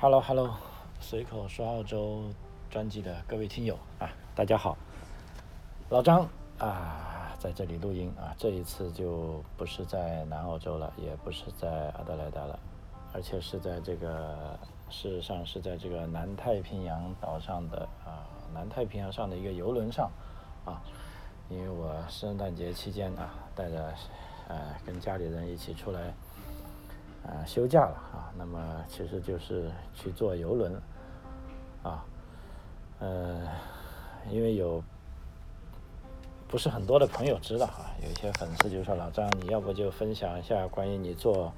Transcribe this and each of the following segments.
Hello Hello，随口说澳洲专辑的各位听友啊，大家好，老张啊在这里录音啊，这一次就不是在南澳洲了，也不是在阿德莱达了，而且是在这个事实上是在这个南太平洋岛上的啊南太平洋上的一个游轮上啊，因为我圣诞节期间啊带着呃跟家里人一起出来。啊，休假了啊，那么其实就是去坐游轮，啊，呃，因为有不是很多的朋友知道啊，有一些粉丝就说老张，你要不就分享一下关于你坐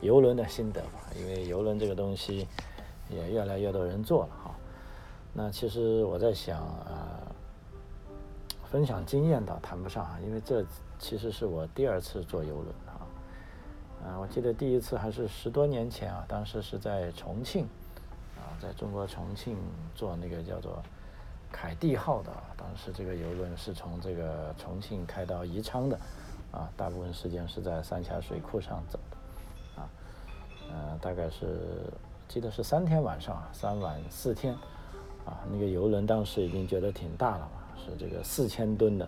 游轮的心得吧，因为游轮这个东西也越来越多人坐了哈。那其实我在想啊，分享经验倒谈不上啊，因为这其实是我第二次坐游轮。啊，我记得第一次还是十多年前啊，当时是在重庆，啊，在中国重庆坐那个叫做凯蒂号的，当时这个游轮是从这个重庆开到宜昌的，啊，大部分时间是在三峡水库上走的，啊，呃，大概是记得是三天晚上，三晚四天，啊，那个游轮当时已经觉得挺大了嘛，是这个四千吨的，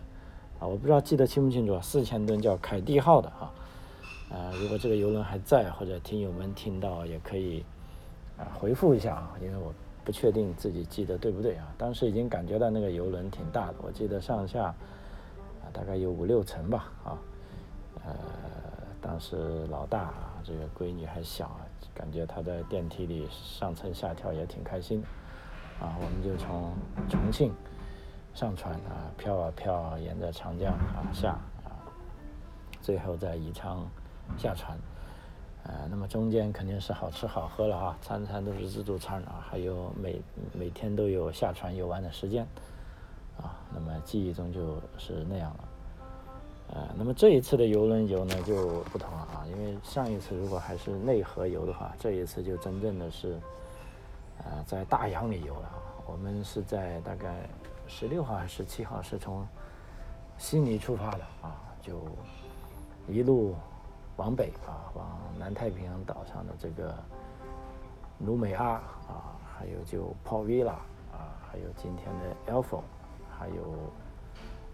啊，我不知道记得清不清楚，四千吨叫凯蒂号的啊。啊，如果这个游轮还在，或者听友们听到也可以啊回复一下啊，因为我不确定自己记得对不对啊。当时已经感觉到那个游轮挺大的，我记得上下啊大概有五六层吧啊。呃，当时老大啊这个闺女还小，感觉她在电梯里上蹿下跳也挺开心啊。我们就从重庆上船啊，飘啊飘，沿着长江啊下啊，最后在宜昌。下船，呃，那么中间肯定是好吃好喝了啊，餐餐都是自助餐啊，还有每每天都有下船游玩的时间，啊，那么记忆中就是那样了，呃，那么这一次的游轮游呢就不同了啊，因为上一次如果还是内河游的话，这一次就真正的是，呃，在大洋里游了啊，我们是在大概十六号还是十七号是从悉尼出发的啊，就一路。往北啊，往南太平洋岛上的这个努美阿啊，还有就 Port Vila 啊，还有今天的 Alpha，还有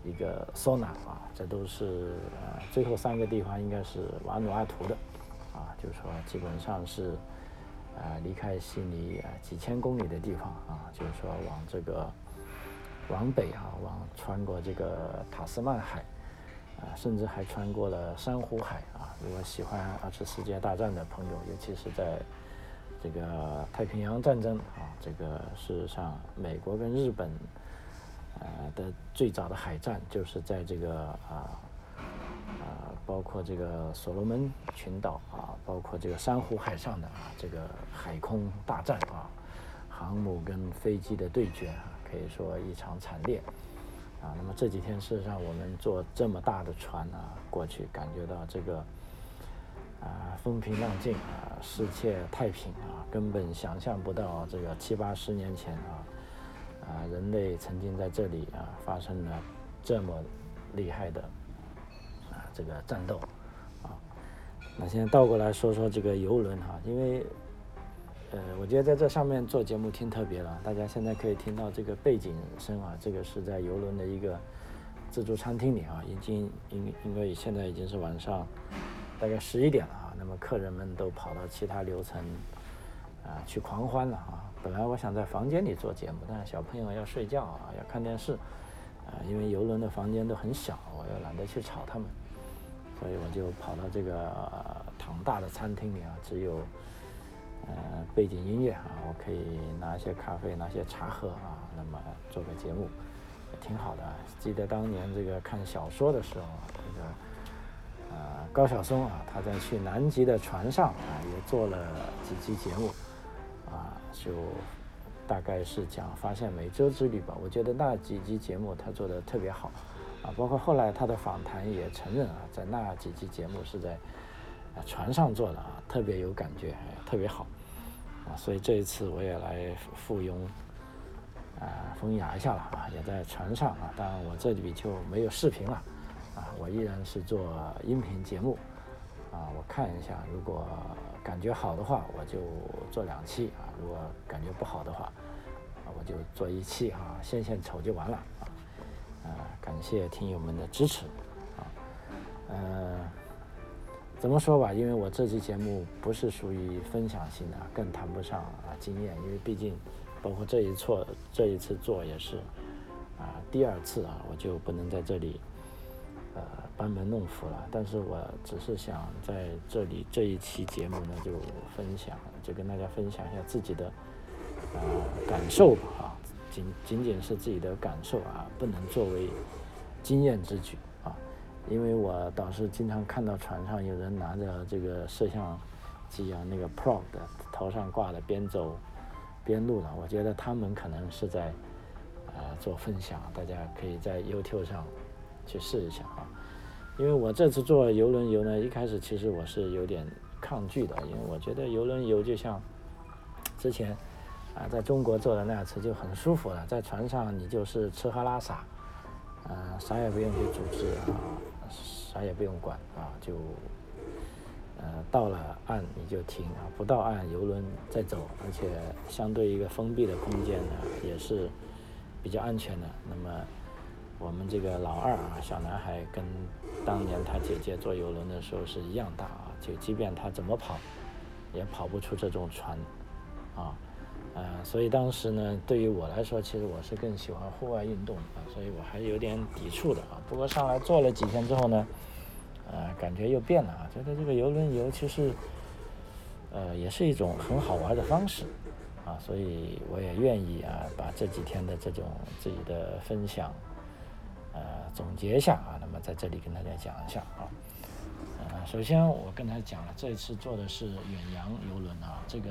一个 Sona 啊，这都是呃最后三个地方应该是瓦努阿图的啊，就是说基本上是呃离开悉尼啊几千公里的地方啊，就是说往这个往北啊，往穿过这个塔斯曼海。啊，甚至还穿过了珊瑚海啊！如果喜欢二次世界大战的朋友，尤其是在这个太平洋战争啊，这个事实上，美国跟日本呃的最早的海战就是在这个啊啊，包括这个所罗门群岛啊，包括这个珊瑚海上的啊这个海空大战啊，航母跟飞机的对决啊，可以说一场惨烈。啊，那么这几天事实上我们坐这么大的船啊过去，感觉到这个啊风平浪静啊，世界太平啊，根本想象不到这个七八十年前啊啊人类曾经在这里啊发生了这么厉害的啊这个战斗啊。那现在倒过来说说这个游轮哈，因为。呃，我觉得在这上面做节目挺特别了。大家现在可以听到这个背景声啊，这个是在游轮的一个自助餐厅里啊，已经因因为现在已经是晚上大概十一点了啊，那么客人们都跑到其他楼层啊去狂欢了啊。本来我想在房间里做节目，但是小朋友要睡觉啊，要看电视啊，因为游轮的房间都很小，我又懒得去吵他们，所以我就跑到这个庞大的餐厅里啊，只有。呃，背景音乐啊，我可以拿一些咖啡，拿些茶喝啊，那么做个节目也挺好的。记得当年这个看小说的时候，这个呃高晓松啊，他在去南极的船上啊，也做了几期节目啊，就大概是讲发现美洲之旅吧。我觉得那几期节目他做的特别好啊，包括后来他的访谈也承认啊，在那几期节目是在。啊，船上做的啊，特别有感觉，特别好，啊，所以这一次我也来附庸，啊，风雅一下了啊，也在船上啊，当然我这里就没有视频了，啊，我依然是做音频节目，啊，我看一下，如果感觉好的话，我就做两期啊；如果感觉不好的话，啊，我就做一期啊，献献丑就完了啊。啊，感谢听友们的支持啊。呃，怎么说吧？因为我这期节目不是属于分享性的，更谈不上啊经验，因为毕竟包括这一错这一次做也是啊第二次啊，我就不能在这里。呃，班门弄斧了，但是我只是想在这里这一期节目呢，就分享，就跟大家分享一下自己的呃感受吧，啊，仅仅仅是自己的感受啊，不能作为经验之举，因为我倒是经常看到船上有人拿着这个摄像机啊，那个 Pro 的头上挂的边走边录的，我觉得他们可能是在呃做分享，大家可以在 YouTube 上。去试一下啊，因为我这次做游轮游呢，一开始其实我是有点抗拒的，因为我觉得游轮游就像之前啊在中国做的那次就很舒服了，在船上你就是吃喝拉撒，啊啥也不用去组织啊，啥也不用管啊，就呃到了岸你就停啊，不到岸游轮再走，而且相对一个封闭的空间呢也是比较安全的，那么。我们这个老二啊，小男孩跟当年他姐姐坐游轮的时候是一样大啊，就即便他怎么跑，也跑不出这种船，啊，啊，所以当时呢，对于我来说，其实我是更喜欢户外运动啊，所以我还是有点抵触的啊。不过上来坐了几天之后呢，呃，感觉又变了啊，觉得这个游轮游其实，呃，也是一种很好玩的方式啊，所以我也愿意啊，把这几天的这种自己的分享。呃，总结一下啊，那么在这里跟大家讲一下啊，呃，首先我跟他讲了，这一次做的是远洋游轮啊，这个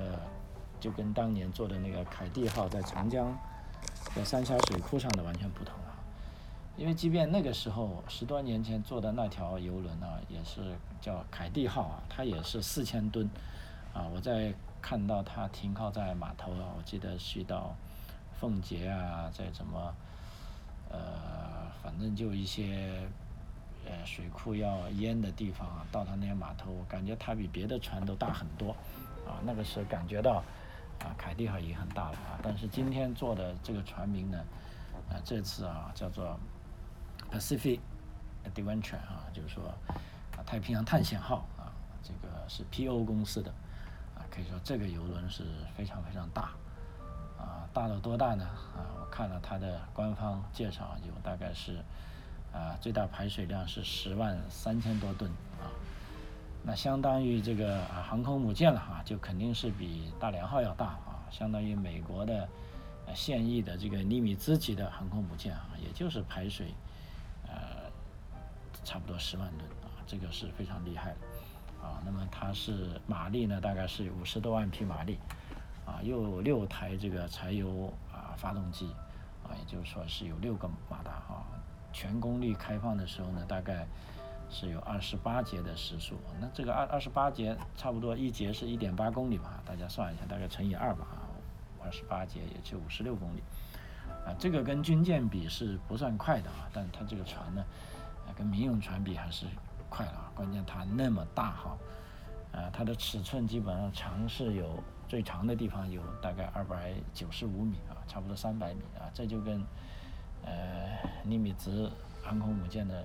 就跟当年做的那个凯蒂号在长江在三峡水库上的完全不同啊，因为即便那个时候十多年前做的那条游轮呢，也是叫凯蒂号啊，它也是四千吨啊，我在看到它停靠在码头啊，我记得去到奉节啊，在怎么呃。反正就一些，呃，水库要淹的地方啊，到他那些码头，我感觉它比别的船都大很多，啊，那个时候感觉到，啊，凯蒂号已经很大了啊，但是今天做的这个船名呢，啊，这次啊叫做 Pacific Adventure 啊，就是说啊太平洋探险号啊，这个是 P.O 公司的，啊，可以说这个游轮是非常非常大。啊，大到多大呢？啊，我看了它的官方介绍，有大概是，啊，最大排水量是十万三千多吨啊，那相当于这个啊航空母舰了啊，就肯定是比大连号要大啊，相当于美国的现役的这个尼米兹级的航空母舰啊，也就是排水，呃，差不多十万吨啊，这个是非常厉害的啊。那么它是马力呢，大概是五十多万匹马力。啊，又有六台这个柴油啊发动机，啊，也就是说是有六个马达啊，全功率开放的时候呢，大概是有二十八节的时速。那这个二二十八节，差不多一节是一点八公里吧，大家算一下，大概乘以二吧，二十八节也就五十六公里。啊，这个跟军舰比是不算快的啊，但它这个船呢，跟民用船比还是快了啊。关键它那么大哈，啊，它的尺寸基本上长是有。最长的地方有大概二百九十五米啊，差不多三百米啊，这就跟呃尼米兹航空母舰的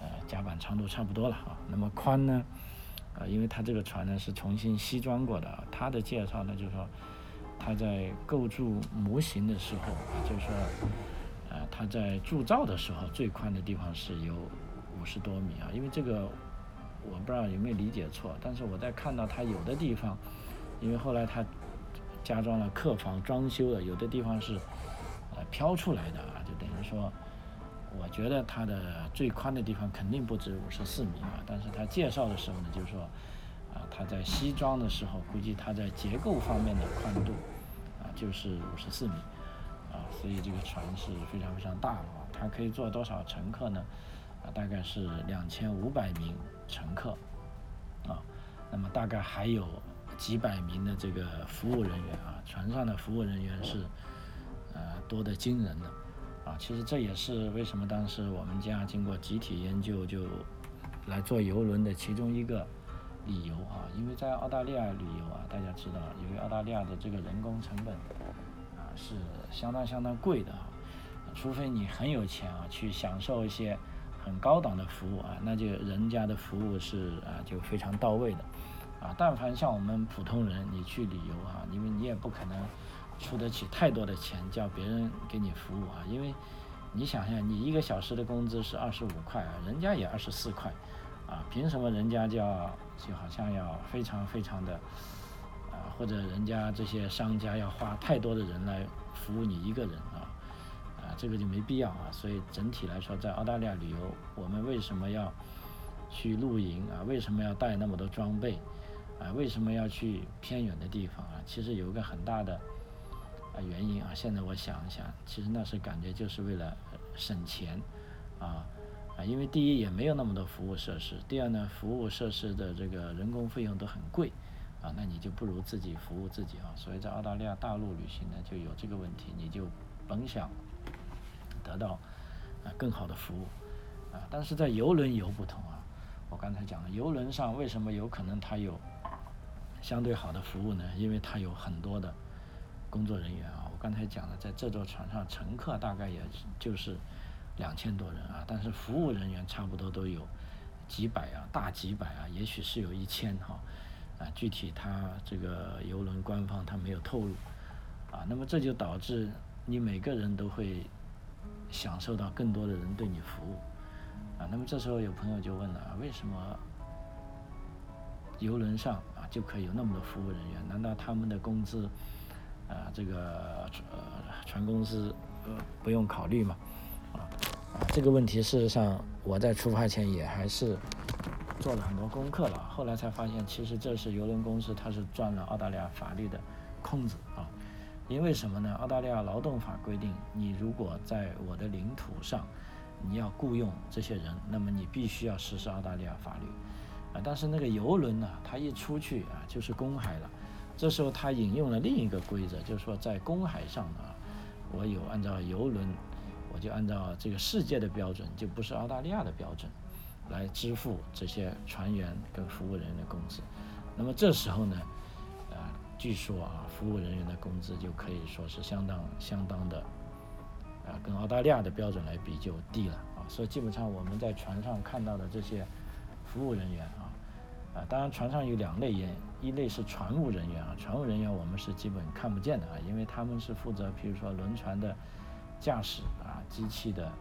呃甲板长度差不多了啊。那么宽呢？啊，因为它这个船呢是重新西装过的，它的介绍呢就是说，它在构筑模型的时候啊，就是说，呃，它在铸造的时候最宽的地方是有五十多米啊。因为这个我不知道有没有理解错，但是我在看到它有的地方。因为后来它加装了客房装修了，有的地方是呃飘出来的啊，就等于说，我觉得它的最宽的地方肯定不止五十四米啊。但是它介绍的时候呢，就是说啊，它在西装的时候，估计它在结构方面的宽度啊就是五十四米啊，所以这个船是非常非常大的啊。它可以坐多少乘客呢？啊，大概是两千五百名乘客啊。那么大概还有。几百名的这个服务人员啊，船上的服务人员是呃多得惊人的啊。其实这也是为什么当时我们家经过集体研究就来做游轮的其中一个理由啊，因为在澳大利亚旅游啊，大家知道，由于澳大利亚的这个人工成本啊是相当相当贵的啊，除非你很有钱啊，去享受一些很高档的服务啊，那就人家的服务是啊就非常到位的啊。但凡像我们普通人，你去旅游啊，因为你也不可能出得起太多的钱叫别人给你服务啊，因为。你想想，你一个小时的工资是二十五块啊，人家也二十四块，啊，凭什么人家就要就好像要非常非常的，啊，或者人家这些商家要花太多的人来服务你一个人啊，啊，这个就没必要啊。所以整体来说，在澳大利亚旅游，我们为什么要去露营啊？为什么要带那么多装备？啊，为什么要去偏远的地方啊？其实有一个很大的。啊，原因啊，现在我想一想，其实那是感觉就是为了省钱，啊啊，因为第一也没有那么多服务设施，第二呢，服务设施的这个人工费用都很贵，啊，那你就不如自己服务自己啊。所以在澳大利亚大陆旅行呢，就有这个问题，你就甭想得到啊更好的服务，啊，但是在游轮游不同啊，我刚才讲了，游轮上为什么有可能它有相对好的服务呢？因为它有很多的。工作人员啊，我刚才讲了，在这座船上，乘客大概也就是两千多人啊，但是服务人员差不多都有几百啊，大几百啊，也许是有一千哈，啊，具体他这个游轮官方他没有透露啊，那么这就导致你每个人都会享受到更多的人对你服务啊，那么这时候有朋友就问了，为什么游轮上啊就可以有那么多服务人员？难道他们的工资？啊，这个呃，船公司呃不用考虑嘛，啊，这个问题事实上我在出发前也还是做了很多功课了，后来才发现其实这是邮轮公司它是钻了澳大利亚法律的空子啊，因为什么呢？澳大利亚劳动法规定，你如果在我的领土上你要雇佣这些人，那么你必须要实施澳大利亚法律啊，但是那个游轮呢，它一出去啊就是公海了。这时候他引用了另一个规则，就是说在公海上啊，我有按照游轮，我就按照这个世界的标准，就不是澳大利亚的标准，来支付这些船员跟服务人员的工资。那么这时候呢，啊，据说啊，服务人员的工资就可以说是相当相当的，啊，跟澳大利亚的标准来比就低了啊。所以基本上我们在船上看到的这些服务人员啊。啊，当然，船上有两类人，一类是船务人员啊，船务人员我们是基本看不见的啊，因为他们是负责，比如说轮船的驾驶啊，机器的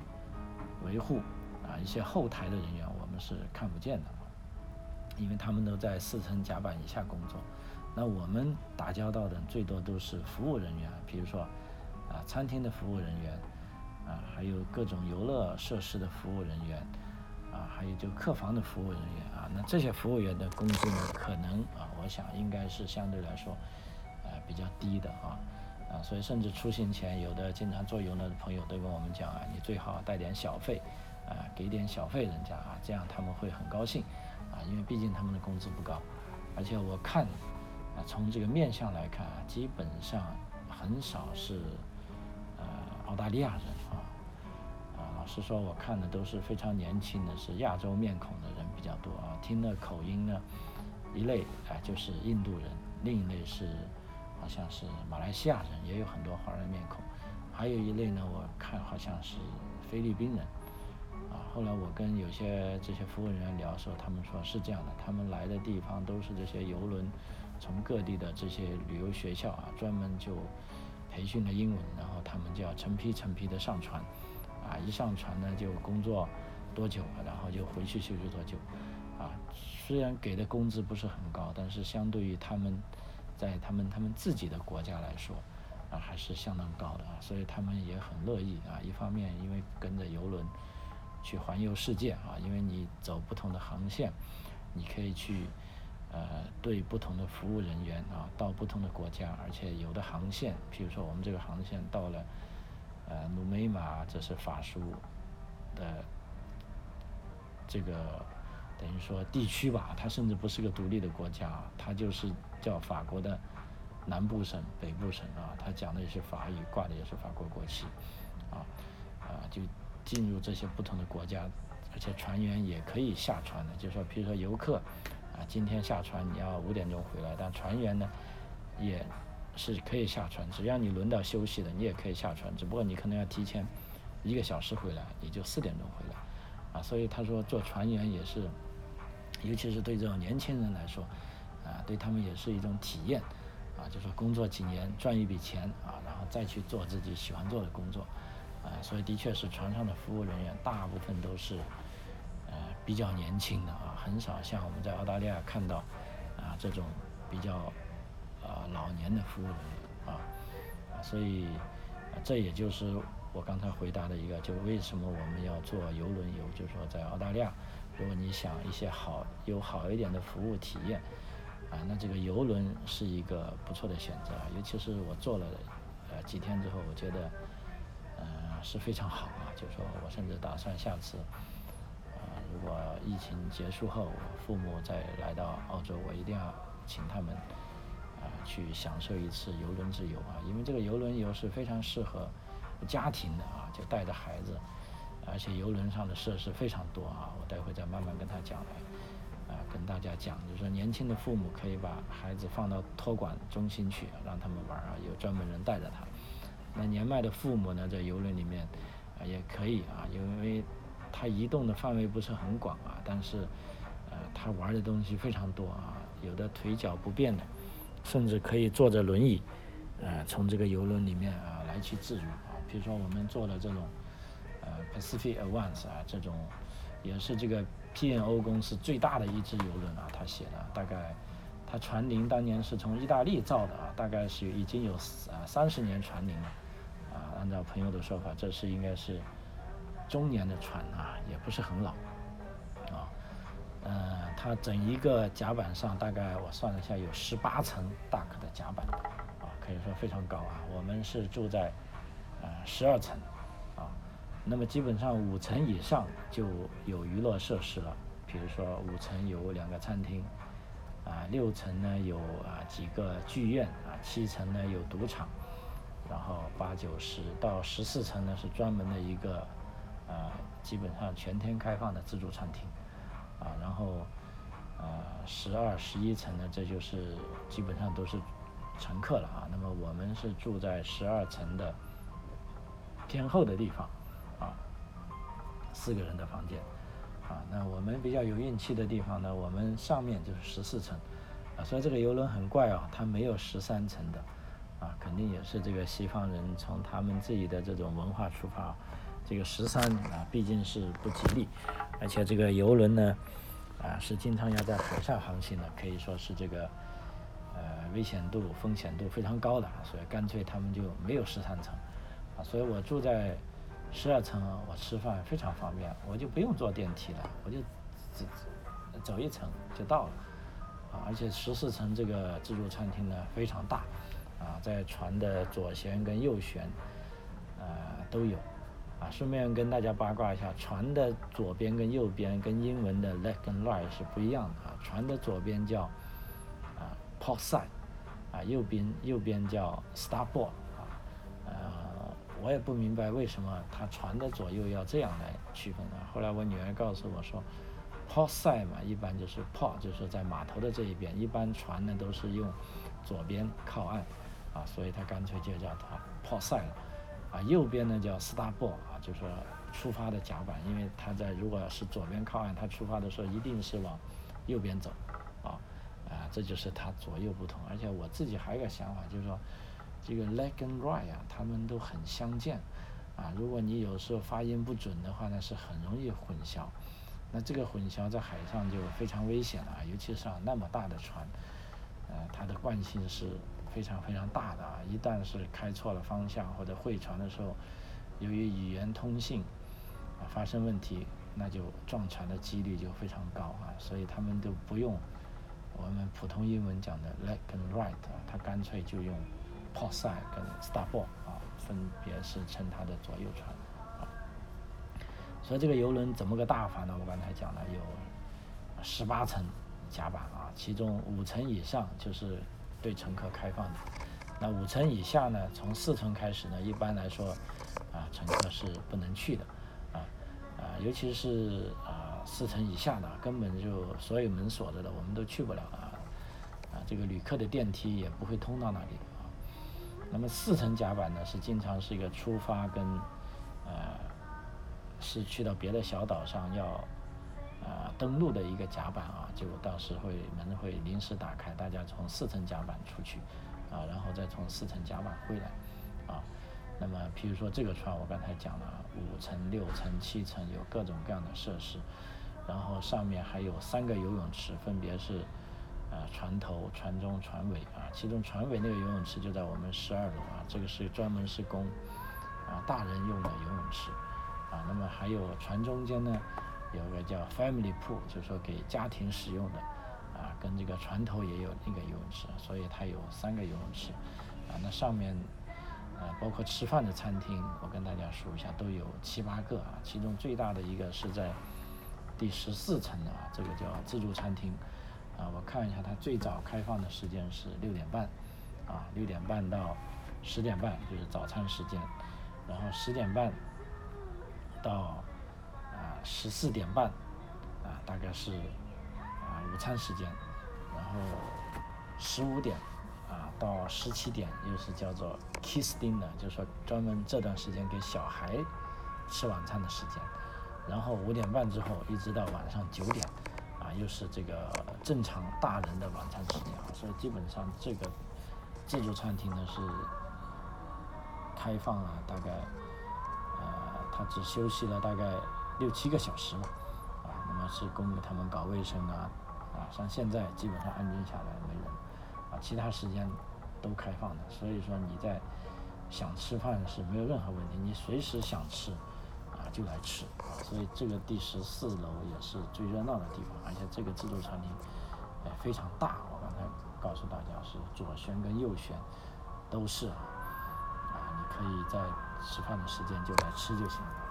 维护啊，一些后台的人员我们是看不见的，因为他们都在四层甲板以下工作。那我们打交道的最多都是服务人员，比如说啊，餐厅的服务人员啊，还有各种游乐设施的服务人员。啊，还有就客房的服务人员啊，那这些服务员的工资呢，可能啊，我想应该是相对来说，呃，比较低的啊，啊，所以甚至出行前，有的经常坐游轮的朋友都跟我们讲啊，你最好带点小费，啊，给点小费人家啊，这样他们会很高兴，啊，因为毕竟他们的工资不高，而且我看，啊，从这个面相来看啊，基本上很少是，呃，澳大利亚人是说，我看的都是非常年轻的，是亚洲面孔的人比较多啊。听的口音呢，一类啊就是印度人，另一类是好像是马来西亚人，也有很多华人面孔。还有一类呢，我看好像是菲律宾人啊。后来我跟有些这些服务人员聊的时候，他们说是这样的，他们来的地方都是这些游轮，从各地的这些旅游学校啊，专门就培训了英文，然后他们就要成批成批的上船。啊，一上船呢就工作多久，然后就回去休息多久，啊，虽然给的工资不是很高，但是相对于他们在他们他们自己的国家来说，啊，还是相当高的啊，所以他们也很乐意啊。一方面因为跟着游轮去环游世界啊，因为你走不同的航线，你可以去呃对不同的服务人员啊，到不同的国家，而且有的航线，譬如说我们这个航线到了。呃，努梅马这是法属的这个等于说地区吧，它甚至不是个独立的国家，它就是叫法国的南部省、北部省啊，它讲的也是法语，挂的也是法国国旗，啊啊，就进入这些不同的国家，而且船员也可以下船的，就说比如说游客啊，今天下船你要五点钟回来，但船员呢也是可以下船，只要你轮到休息了，你也可以下船，只不过你可能要提前一个小时回来，也就四点钟回来，啊，所以他说做船员也是，尤其是对这种年轻人来说，啊，对他们也是一种体验，啊，就说工作几年赚一笔钱啊，然后再去做自己喜欢做的工作，啊，所以的确是船上的服务人员大部分都是呃。比较年轻的啊，很少像我们在澳大利亚看到啊这种比较老年的服务人员啊，所以这也就是我刚才回答的一个，就为什么我们要做游轮游，就是说在澳大利亚，如果你想一些好有好一点的服务体验啊，那这个游轮是一个不错的选择，尤其是我做了呃几天之后，我觉得呃是非常好啊，就是说我甚至打算下次。如果疫情结束后，我父母再来到澳洲，我一定要请他们去享受一次游轮之游啊，因为这个游轮游是非常适合家庭的啊，就带着孩子，而且游轮上的设施非常多啊，我待会再慢慢跟他讲来啊，跟大家讲，就是说年轻的父母可以把孩子放到托管中心去，让他们玩啊，有专门人带着他。那年迈的父母呢，在游轮里面啊也可以啊，因为。他移动的范围不是很广啊，但是，呃，他玩的东西非常多啊，有的腿脚不便的，甚至可以坐着轮椅，呃，从这个游轮里面啊来去自如啊。比如说我们坐的这种，呃，Pacific Advance 啊，这种也是这个 P&O 公司最大的一只游轮啊，他写的大概，它船龄当年是从意大利造的啊，大概是已经有啊三十年船龄了，啊，按照朋友的说法，这是应该是。中年的船啊，也不是很老，呃，它整一个甲板上大概我算了一下，有十八层大客的甲板，啊，可以说非常高啊。我们是住在呃十二层，啊，那么基本上五层以上就有娱乐设施了，比如说五层有两个餐厅，啊，六层呢有啊几个剧院，啊，七层呢有赌场，然后八九十到十四层呢是专门的一个。啊，基本上全天开放的自助餐厅，啊，然后，呃，十二、十一层呢，这就是基本上都是乘客了啊。那么我们是住在十二层的偏后的地方，啊，四个人的房间，啊，那我们比较有运气的地方呢，我们上面就是十四层，啊，所以这个游轮很怪啊，它没有十三层的，啊，肯定也是这个西方人从他们自己的这种文化出发。这个十三啊，毕竟是不吉利，而且这个游轮呢，啊，是经常要在海上航行的，可以说是这个呃危险度、风险度非常高的，所以干脆他们就没有十三层，啊，所以我住在十二层，我吃饭非常方便，我就不用坐电梯了，我就走走一层就到了，啊，而且十四层这个自助餐厅呢非常大，啊，在船的左舷跟右舷，呃都有。啊，顺便跟大家八卦一下，船的左边跟右边跟英文的 left 跟 right 是不一样的啊。船的左边叫啊 port side，啊右边右边叫 starboard 啊。呃，我也不明白为什么它船的左右要这样来区分啊。后来我女儿告诉我说，port side 嘛，一般就是 port 就是在码头的这一边，一般船呢都是用左边靠岸啊，所以它干脆就叫它 port side。啊，右边呢叫 starboard 啊，就是说出发的甲板，因为它在如果是左边靠岸，它出发的时候一定是往右边走，啊，啊，这就是它左右不同。而且我自己还有一个想法，就是说这个 left 跟 right 啊，它们都很相间，啊，如果你有时候发音不准的话呢，是很容易混淆。那这个混淆在海上就非常危险了啊，尤其上那么大的船，呃，它的惯性是。非常非常大的啊！一旦是开错了方向或者会船的时候，由于语言通信啊发生问题，那就撞船的几率就非常高啊！所以他们都不用我们普通英文讲的 left 跟 right 啊，他干脆就用 port side 跟 starboard 啊，分别是称它的左右船啊。所以这个游轮怎么个大法呢？我刚才讲了有十八层甲板啊，其中五层以上就是。对乘客开放的，那五层以下呢？从四层开始呢，一般来说，啊，乘客是不能去的，啊啊，尤其是啊四层以下的根本就所有门锁着的，我们都去不了啊。啊，这个旅客的电梯也不会通到那里啊。那么四层甲板呢，是经常是一个出发跟呃是去到别的小岛上要啊登陆的一个甲板啊，就到时会门会临时打开，大家从四层甲板出去啊，然后再从四层甲板回来啊。那么，譬如说这个船，我刚才讲了，五层、六层、七层有各种各样的设施，然后上面还有三个游泳池，分别是，啊，船头、船中、船尾啊。其中船尾那个游泳池就在我们十二楼啊，这个是专门是供啊大人用的游泳池啊。那么还有船中间呢，有个叫 family pool，就是说给家庭使用的啊，跟这个船头也有那个游泳池，所以它有三个游泳池啊。那上面。呃，包括吃饭的餐厅，我跟大家说一下，都有七八个啊。其中最大的一个是在第十四层的啊，这个叫自助餐厅啊。我看一下，它最早开放的时间是六点半啊，六点半到十点半就是早餐时间，然后十点半到十四点半啊，大概是啊午餐时间，然后十五点。啊，到十七点又是叫做 kiss dinner，就是说专门这段时间给小孩吃晚餐的时间。然后五点半之后一直到晚上九点，啊，又是这个正常大人的晚餐时间。所以基本上这个自助餐厅呢是开放了大概，呃，他只休息了大概六七个小时吧，啊，那么是供给他们搞卫生啊，啊，像现在基本上安静下来没人。啊其他时间都开放的，所以说你在想吃饭是没有任何问题，你随时想吃啊就来吃啊。所以这个第十四楼也是最热闹的地方，而且这个自助餐厅哎非常大，我刚才告诉大家是左旋跟右旋都是啊，啊你可以在吃饭的时间就来吃就行了。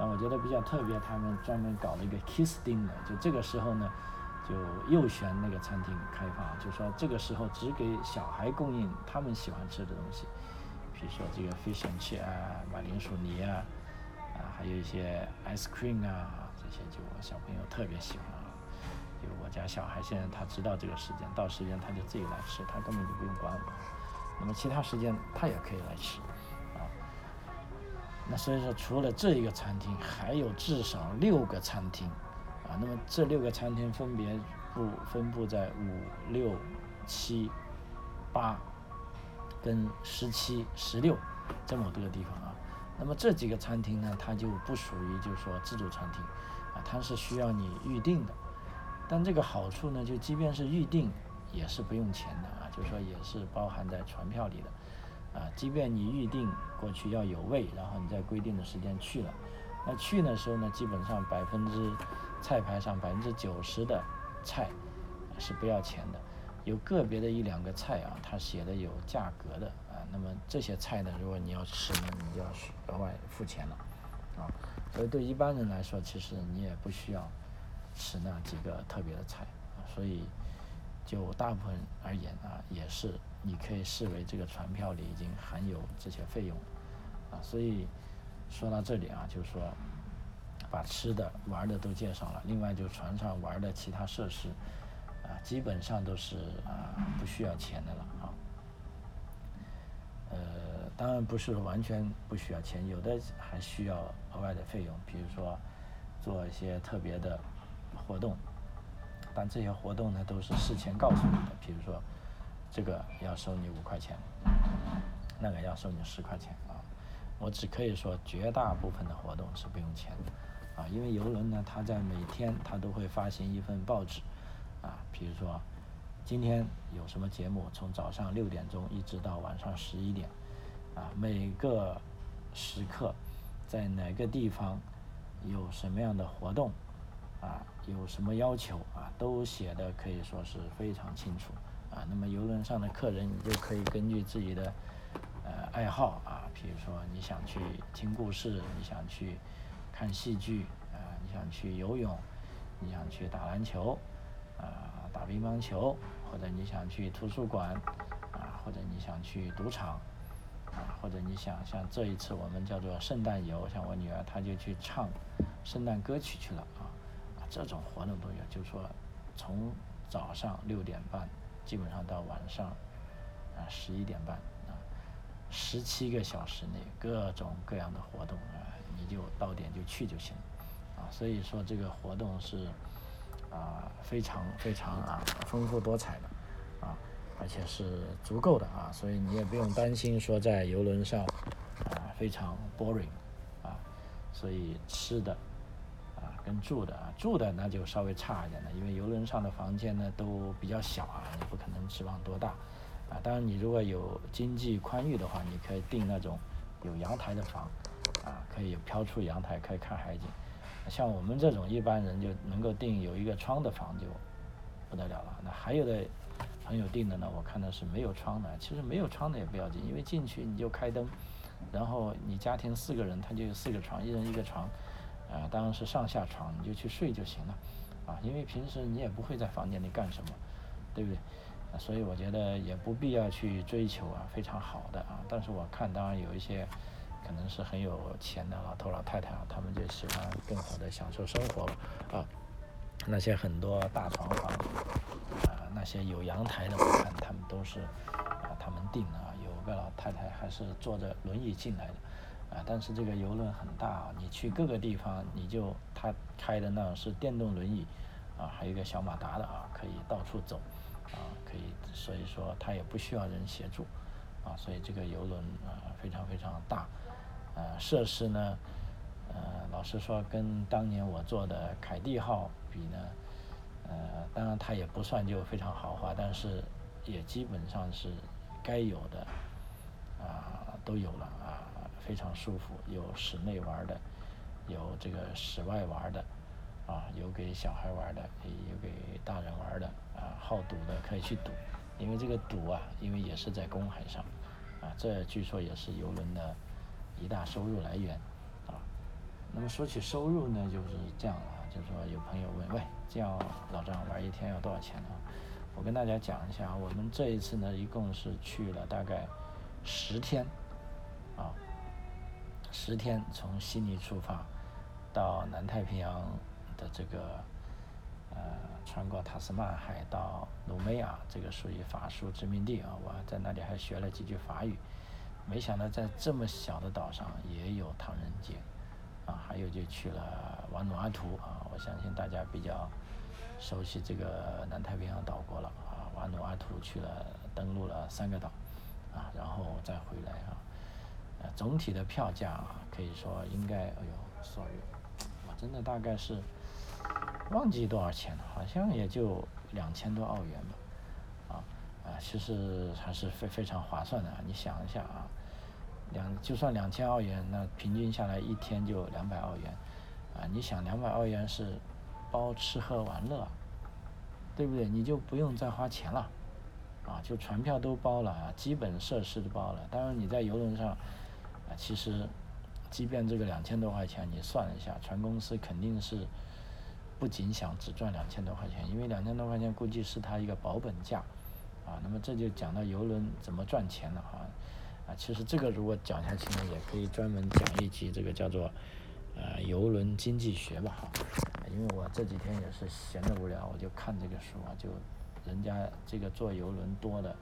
但我觉得比较特别，他们专门搞了一个 kiss dinner，就这个时候呢。就右旋那个餐厅开放，就说这个时候只给小孩供应他们喜欢吃的东西，比如说这个 fish and chips 啊，马铃薯泥啊，啊，还有一些 ice cream 啊，这些就我小朋友特别喜欢啊。就我家小孩现在他知道这个时间，到时间他就自己来吃，他根本就不用管我。那么其他时间他也可以来吃。那所以说，除了这一个餐厅，还有至少六个餐厅。啊，那么这六个餐厅分别布分布在五六七八跟十七十六这么多个地方啊。那么这几个餐厅呢，它就不属于就是说自助餐厅啊，它是需要你预定的。但这个好处呢，就即便是预定也是不用钱的啊，就是说也是包含在船票里的啊。即便你预定过去要有位，然后你在规定的时间去了，那去的时候呢，基本上百分之菜牌上百分之九十的菜是不要钱的，有个别的一两个菜啊，它写的有价格的啊。那么这些菜呢，如果你要吃呢，你就要额外付钱了啊。所以对一般人来说，其实你也不需要吃那几个特别的菜啊。所以就大部分而言啊，也是你可以视为这个船票里已经含有这些费用啊。所以说到这里啊，就是说。把吃的、玩的都介绍了，另外就船上玩的其他设施，啊，基本上都是啊不需要钱的了啊。呃，当然不是完全不需要钱，有的还需要额外的费用，比如说做一些特别的活动，但这些活动呢都是事前告诉你的，比如说这个要收你五块钱，那个要收你十块钱啊。我只可以说绝大部分的活动是不用钱的。啊，因为游轮呢，它在每天它都会发行一份报纸，啊，比如说今天有什么节目，从早上六点钟一直到晚上十一点，啊，每个时刻在哪个地方有什么样的活动，啊，有什么要求啊，都写的可以说是非常清楚，啊，那么游轮上的客人，你就可以根据自己的呃爱好啊，比如说你想去听故事，你想去。看戏剧啊，你想去游泳，你想去打篮球，啊，打乒乓球，或者你想去图书馆，啊，或者你想去赌场，啊，或者你想像这一次我们叫做圣诞游，像我女儿她就去唱圣诞歌曲去了啊，这种活动都有，就是说从早上六点半基本上到晚上啊十一点半啊，十七个小时内各种各样的活动啊，你就到点就去就行啊。所以说这个活动是啊非常非常啊丰富多彩的啊，而且是足够的啊，所以你也不用担心说在游轮上啊非常 boring 啊，所以吃的。跟住的啊，住的那就稍微差一点了，因为游轮上的房间呢都比较小啊，你不可能指望多大啊。当然，你如果有经济宽裕的话，你可以订那种有阳台的房啊，可以飘出阳台，可以看海景。像我们这种一般人就能够订有一个窗的房就不得了了。那还有的朋友订的呢，我看的是没有窗的。其实没有窗的也不要紧，因为进去你就开灯，然后你家庭四个人，他就有四个床，一人一个床。啊，当然是上下床，你就去睡就行了，啊，因为平时你也不会在房间里干什么，对不对？啊，所以我觉得也不必要去追求啊，非常好的啊。但是我看，当然有一些可能是很有钱的老头老太太啊，他们就喜欢更好的享受生活啊。那些很多大床房啊，那些有阳台的，我看他们都是啊，他们订啊，有个老太太还是坐着轮椅进来的。啊，但是这个游轮很大啊，你去各个地方，你就他开的那种是电动轮椅，啊，还有一个小马达的啊，可以到处走，啊，可以，所以说它也不需要人协助，啊，所以这个游轮啊非常非常大，呃，设施呢，呃，老实说跟当年我坐的凯蒂号比呢，呃，当然它也不算就非常豪华，但是也基本上是该有的，啊，都有了啊。非常舒服，有室内玩的，有这个室外玩的，啊，有给小孩玩的，有给大人玩的，啊，好赌的可以去赌，因为这个赌啊，因为也是在公海上，啊，这据说也是游轮的一大收入来源，啊，那么说起收入呢，就是这样啊，就是说有朋友问，喂，这样老张玩一天要多少钱呢？我跟大家讲一下，我们这一次呢，一共是去了大概十天，啊。十天从悉尼出发，到南太平洋的这个呃，穿过塔斯曼海到努梅亚，这个属于法属殖民地啊。我在那里还学了几句法语。没想到在这么小的岛上也有唐人街啊！还有就去了瓦努阿图啊，我相信大家比较熟悉这个南太平洋岛国了啊。瓦努阿图去了，登陆了三个岛啊，然后再回来啊。总体的票价啊可以说应该，哎呦，sorry，我真的大概是忘记多少钱了，好像也就两千多澳元吧，啊啊，其实还是非非常划算的。你想一下啊，两就算两千澳元，那平均下来一天就两百澳元，啊，你想两百澳元是包吃喝玩乐，对不对？你就不用再花钱了，啊，就船票都包了，啊基本设施都包了。当然你在游轮上。其实，即便这个两千多块钱，你算一下，船公司肯定是不仅想只赚两千多块钱，因为两千多块钱估计是他一个保本价，啊，那么这就讲到游轮怎么赚钱了哈，啊，其实这个如果讲下去呢，也可以专门讲一集这个叫做呃游轮经济学吧哈，因为我这几天也是闲得无聊，我就看这个书啊，就人家这个做游轮多的，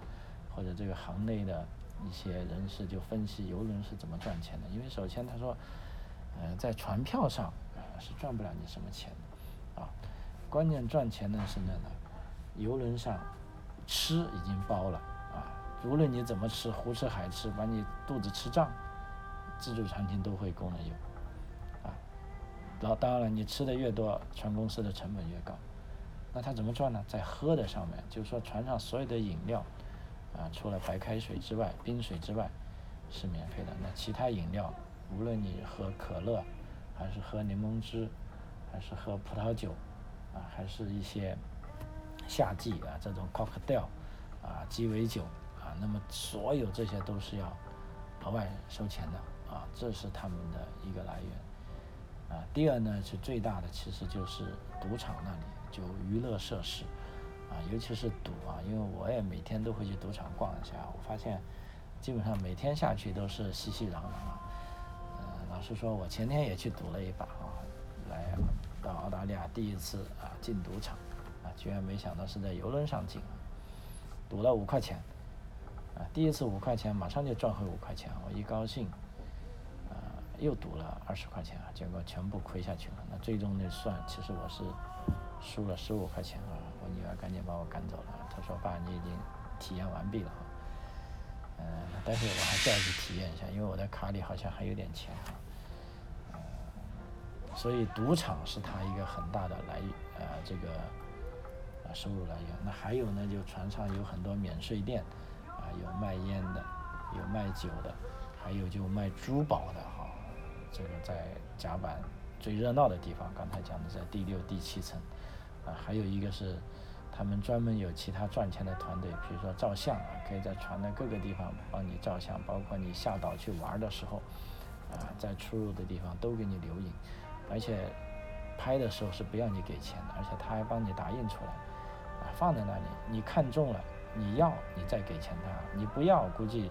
或者这个行内的。一些人士就分析游轮是怎么赚钱的，因为首先他说，呃，在船票上啊是赚不了你什么钱的，啊，关键赚钱的是那个游轮上吃已经包了啊，无论你怎么吃，胡吃海吃，把你肚子吃胀，自助餐厅都会供的有，啊，然后当然了，你吃的越多，船公司的成本越高，那他怎么赚呢？在喝的上面，就是说船上所有的饮料。啊，除了白开水之外，冰水之外是免费的。那其他饮料，无论你喝可乐，还是喝柠檬汁，还是喝葡萄酒，啊，还是一些夏季啊这种 cocktail，啊鸡尾酒，啊，那么所有这些都是要额外收钱的，啊，这是他们的一个来源。啊，第二呢是最大的，其实就是赌场那里就娱乐设施。啊，尤其是赌啊，因为我也每天都会去赌场逛一下，我发现基本上每天下去都是熙熙攘攘啊。嗯，老实说，我前天也去赌了一把啊，来到澳大利亚第一次啊进赌场，啊，居然没想到是在游轮上进，赌了五块钱，啊，第一次五块钱马上就赚回五块钱，我一高兴，啊，又赌了二十块钱啊，结果全部亏下去了。那最终那算，其实我是输了十五块钱啊，女儿赶紧把我赶走了，她说爸你已经体验完毕了，嗯，但是我还是要去体验一下，因为我的卡里好像还有点钱哈。嗯。所以赌场是他一个很大的来呃这个啊收入来源。那还有呢，就船上有很多免税店，啊有卖烟的，有卖酒的，还有就卖珠宝的哈。这个在甲板最热闹的地方，刚才讲的在第六、第七层，还有一个是他们专门有其他赚钱的团队，比如说照相啊，可以在船的各个地方帮你照相，包括你下岛去玩的时候，啊在出入的地方都给你留影。而且拍的时候是不要你给钱的，而且他还帮你打印出来，啊，放在那里，你看中了，你要你再给钱他，你不要，估计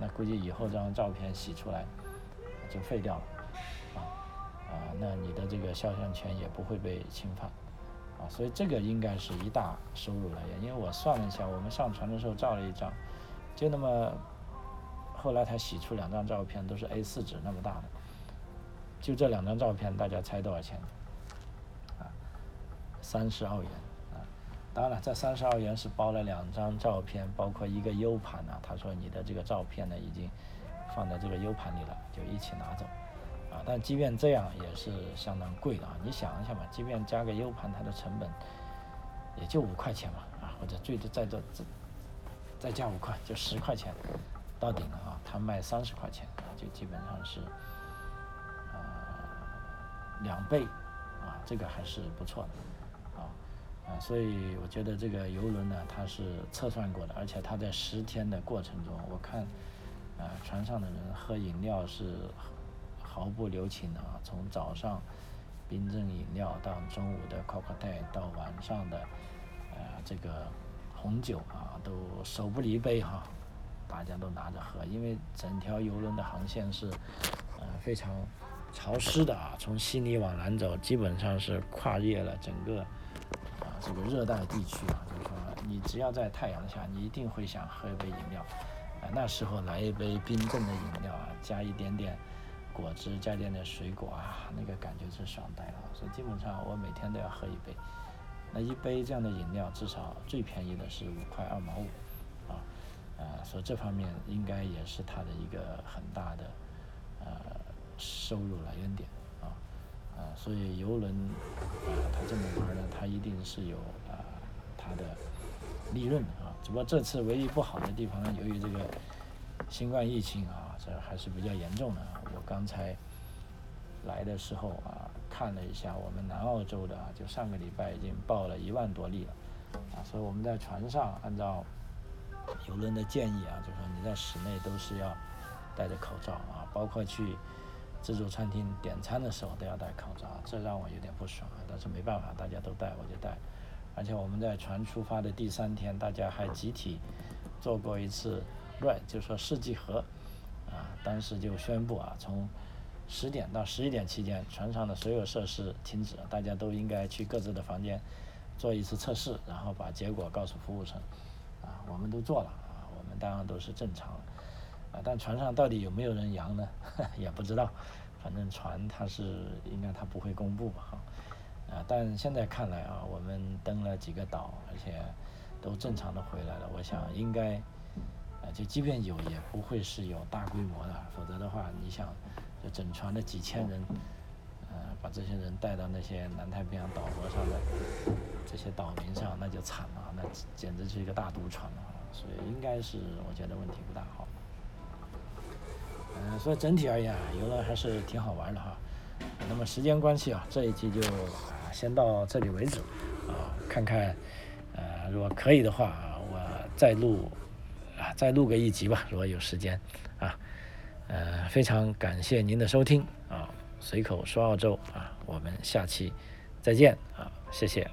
那估计以后这张照片洗出来就废掉了，啊啊，那你的这个肖像权也不会被侵犯，所以这个应该是一大收入来源。因为我算了一下，我们上船的时候照了一张，就那么，后来他洗出两张照片，都是 A4 纸那么大的。就这两张照片，大家猜多少钱？啊，三十澳元啊！当然了，这三十澳元是包了两张照片，包括一个 U 盘啊。他说你的这个照片呢，已经放在这个 U 盘里了，就一起拿走但即便这样，也是相当贵的啊！你想一下嘛，即便加个 U 盘，它的成本也就五块钱嘛啊，或者最多再多再再加五块，就十块钱到顶了啊！他卖三十块钱，就基本上是。两倍，啊，这个还是不错的，啊，啊，所以我觉得这个游轮呢，它是测算过的，而且它在十天的过程中，我看，啊，船上的人喝饮料是毫不留情的啊，从早上冰镇饮料到中午的 cocktail，到晚上的，呃，这个红酒啊，都手不离杯哈，大家都拿着喝，因为整条游轮的航线是，呃，非常。潮湿的啊，从悉尼往南走，基本上是跨越了整个啊这个热带地区啊。就是说，你只要在太阳下，你一定会想喝一杯饮料。啊，那时候来一杯冰镇的饮料啊，加一点点果汁，加点点水果啊，那个感觉是爽呆了。所以基本上我每天都要喝一杯。那一杯这样的饮料，至少最便宜的是五块二毛五啊啊，所以这方面应该也是它的一个很大的呃。收入来源点啊啊，所以游轮啊，它这么玩呢，它一定是有啊它的利润啊。只不过这次唯一不好的地方呢，由于这个新冠疫情啊，这还是比较严重的。我刚才来的时候啊，看了一下我们南澳洲的，就上个礼拜已经报了一万多例了啊。所以我们在船上按照游轮的建议啊，就说你在室内都是要戴着口罩啊，包括去。自助餐厅点餐的时候都要戴口罩，这让我有点不爽啊！但是没办法，大家都戴，我就戴。而且我们在船出发的第三天，大家还集体做过一次 ride，就说试剂盒啊。当时就宣布啊，从十点到十一点期间，船上的所有设施停止，大家都应该去各自的房间做一次测试，然后把结果告诉服务生。啊，我们都做了啊，我们当然都是正常。啊但船上到底有没有人阳呢？也不知道，反正船它是应该它不会公布吧，哈，啊，但现在看来啊，我们登了几个岛，而且都正常的回来了。我想应该，啊，就即便有，也不会是有大规模的，否则的话，你想，就整船的几千人，呃，把这些人带到那些南太平洋岛国上的这些岛民上，那就惨了，那简直是一个大赌船了，所以应该是我觉得问题不大，好。嗯，所以整体而言啊，游轮还是挺好玩的哈。那么时间关系啊，这一期就啊先到这里为止啊，看看呃如果可以的话啊，我再录再录个一集吧，如果有时间啊。呃，非常感谢您的收听啊，随口说澳洲啊，我们下期再见啊，谢谢。